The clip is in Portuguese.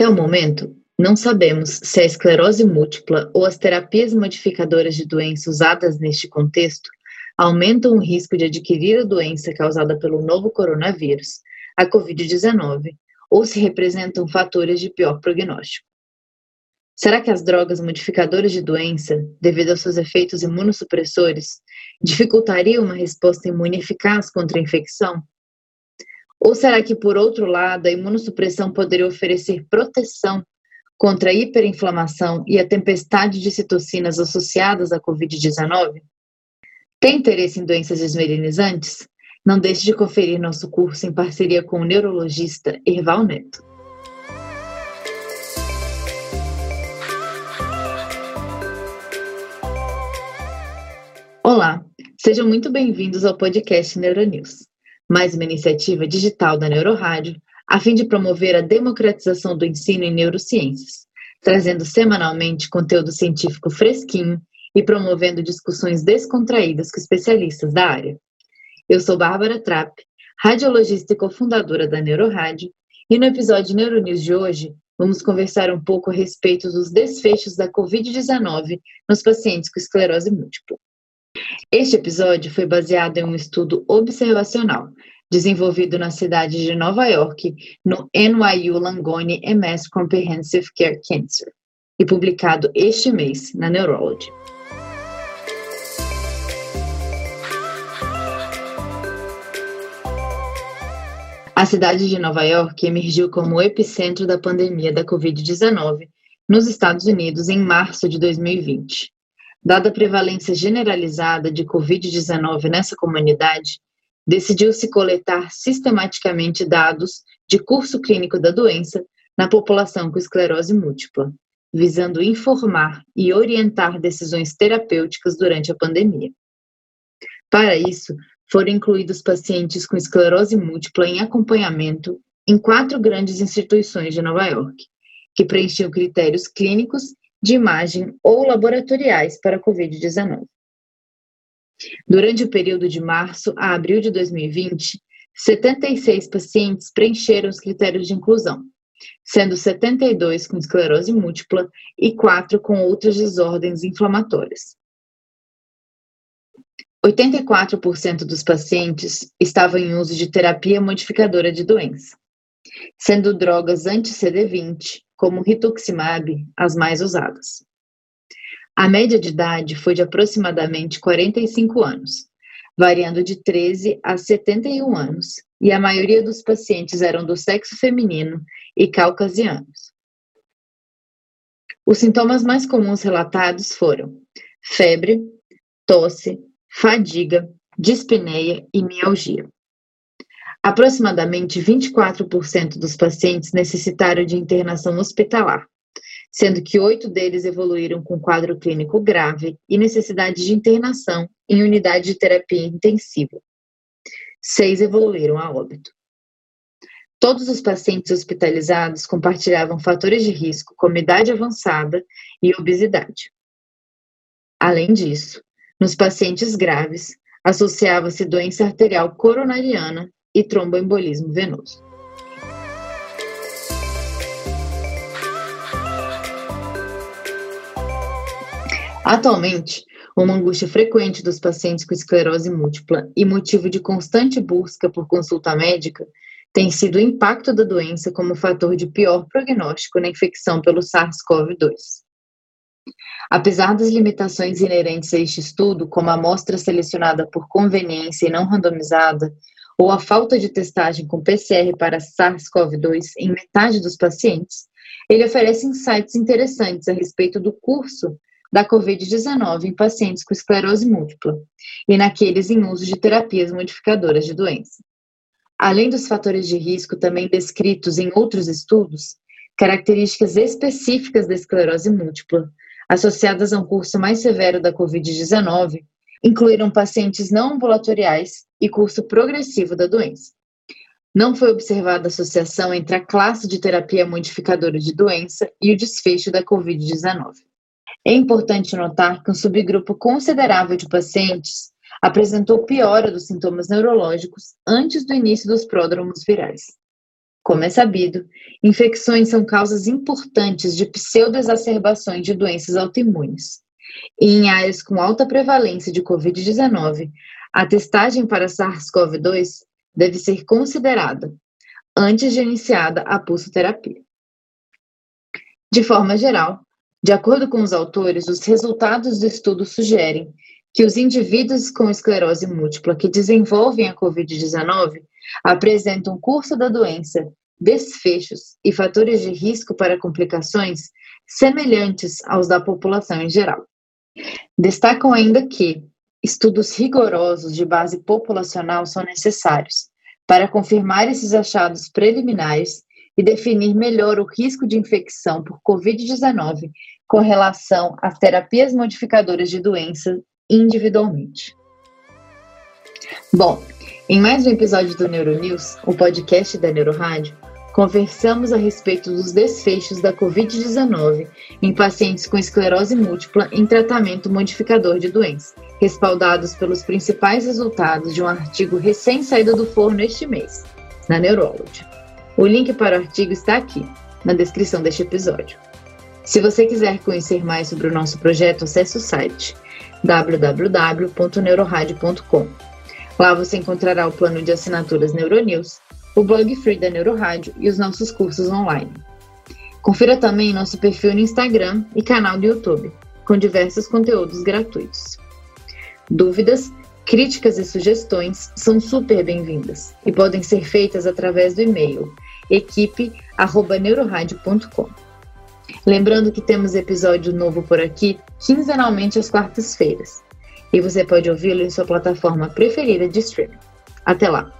Até o momento, não sabemos se a esclerose múltipla ou as terapias modificadoras de doença usadas neste contexto aumentam o risco de adquirir a doença causada pelo novo coronavírus, a Covid-19, ou se representam fatores de pior prognóstico. Será que as drogas modificadoras de doença, devido aos seus efeitos imunossupressores, dificultariam uma resposta imune eficaz contra a infecção? Ou será que, por outro lado, a imunossupressão poderia oferecer proteção contra a hiperinflamação e a tempestade de citocinas associadas à Covid-19? Tem interesse em doenças esmerilizantes? Não deixe de conferir nosso curso em parceria com o neurologista Erval Neto. Olá, sejam muito bem-vindos ao podcast Neuronews, mais uma iniciativa digital da Neurorádio a fim de promover a democratização do ensino em neurociências, trazendo semanalmente conteúdo científico fresquinho e promovendo discussões descontraídas com especialistas da área. Eu sou Bárbara Trapp, radiologista e cofundadora da Neurorádio, e no episódio Neuronews de hoje vamos conversar um pouco a respeito dos desfechos da Covid-19 nos pacientes com esclerose múltipla. Este episódio foi baseado em um estudo observacional desenvolvido na cidade de Nova York, no NYU Langone MS Comprehensive Care Cancer, e publicado este mês na Neurology. A cidade de Nova York emergiu como o epicentro da pandemia da Covid-19 nos Estados Unidos em março de 2020. Dada a prevalência generalizada de Covid-19 nessa comunidade, decidiu-se coletar sistematicamente dados de curso clínico da doença na população com esclerose múltipla, visando informar e orientar decisões terapêuticas durante a pandemia. Para isso, foram incluídos pacientes com esclerose múltipla em acompanhamento em quatro grandes instituições de Nova York, que preenchiam critérios clínicos de imagem ou laboratoriais para a Covid-19. Durante o período de março a abril de 2020, 76 pacientes preencheram os critérios de inclusão, sendo 72 com esclerose múltipla e 4 com outras desordens inflamatórias. 84% dos pacientes estavam em uso de terapia modificadora de doença, sendo drogas anti-CD20, como rituximab, as mais usadas. A média de idade foi de aproximadamente 45 anos, variando de 13 a 71 anos, e a maioria dos pacientes eram do sexo feminino e caucasianos. Os sintomas mais comuns relatados foram febre, tosse, fadiga, dispneia e mialgia. Aproximadamente 24% dos pacientes necessitaram de internação hospitalar, sendo que oito deles evoluíram com quadro clínico grave e necessidade de internação em unidade de terapia intensiva. Seis evoluíram a óbito. Todos os pacientes hospitalizados compartilhavam fatores de risco como idade avançada e obesidade. Além disso, nos pacientes graves, associava-se doença arterial coronariana e tromboembolismo venoso. Atualmente, uma angústia frequente dos pacientes com esclerose múltipla e motivo de constante busca por consulta médica tem sido o impacto da doença como fator de pior prognóstico na infecção pelo SARS-CoV-2. Apesar das limitações inerentes a este estudo, como a amostra selecionada por conveniência e não randomizada, ou a falta de testagem com PCR para SARS-CoV-2 em metade dos pacientes, ele oferece insights interessantes a respeito do curso da Covid-19 em pacientes com esclerose múltipla e naqueles em uso de terapias modificadoras de doença. Além dos fatores de risco também descritos em outros estudos, características específicas da esclerose múltipla, associadas a um curso mais severo da Covid-19, incluíram pacientes não ambulatoriais e curso progressivo da doença. Não foi observada associação entre a classe de terapia modificadora de doença e o desfecho da Covid-19. É importante notar que um subgrupo considerável de pacientes apresentou piora dos sintomas neurológicos antes do início dos pródromos virais. Como é sabido, infecções são causas importantes de pseudoexacerbações de doenças autoimunes. E em áreas com alta prevalência de Covid-19, a testagem para SARS-CoV-2 deve ser considerada antes de iniciada a pulsoterapia. De forma geral, de acordo com os autores, os resultados do estudo sugerem que os indivíduos com esclerose múltipla que desenvolvem a Covid-19 apresentam curso da doença, desfechos e fatores de risco para complicações semelhantes aos da população em geral. Destacam ainda que estudos rigorosos de base populacional são necessários para confirmar esses achados preliminares e definir melhor o risco de infecção por Covid-19 com relação às terapias modificadoras de doença individualmente. Bom, em mais um episódio do Neuronews, o podcast da Neurorádio, conversamos a respeito dos desfechos da Covid-19 em pacientes com esclerose múltipla em tratamento modificador de doença, respaldados pelos principais resultados de um artigo recém-saído do forno este mês, na Neurology. O link para o artigo está aqui, na descrição deste episódio. Se você quiser conhecer mais sobre o nosso projeto, acesse o site www.neuroradio.com. Lá você encontrará o plano de assinaturas Neuronews, o blog free da Neurorádio e os nossos cursos online. Confira também nosso perfil no Instagram e canal do YouTube, com diversos conteúdos gratuitos. Dúvidas, críticas e sugestões são super bem-vindas e podem ser feitas através do e-mail equipe@neuroradio.com. Lembrando que temos episódio novo por aqui quinzenalmente às quartas-feiras. E você pode ouvi-lo em sua plataforma preferida de streaming. Até lá!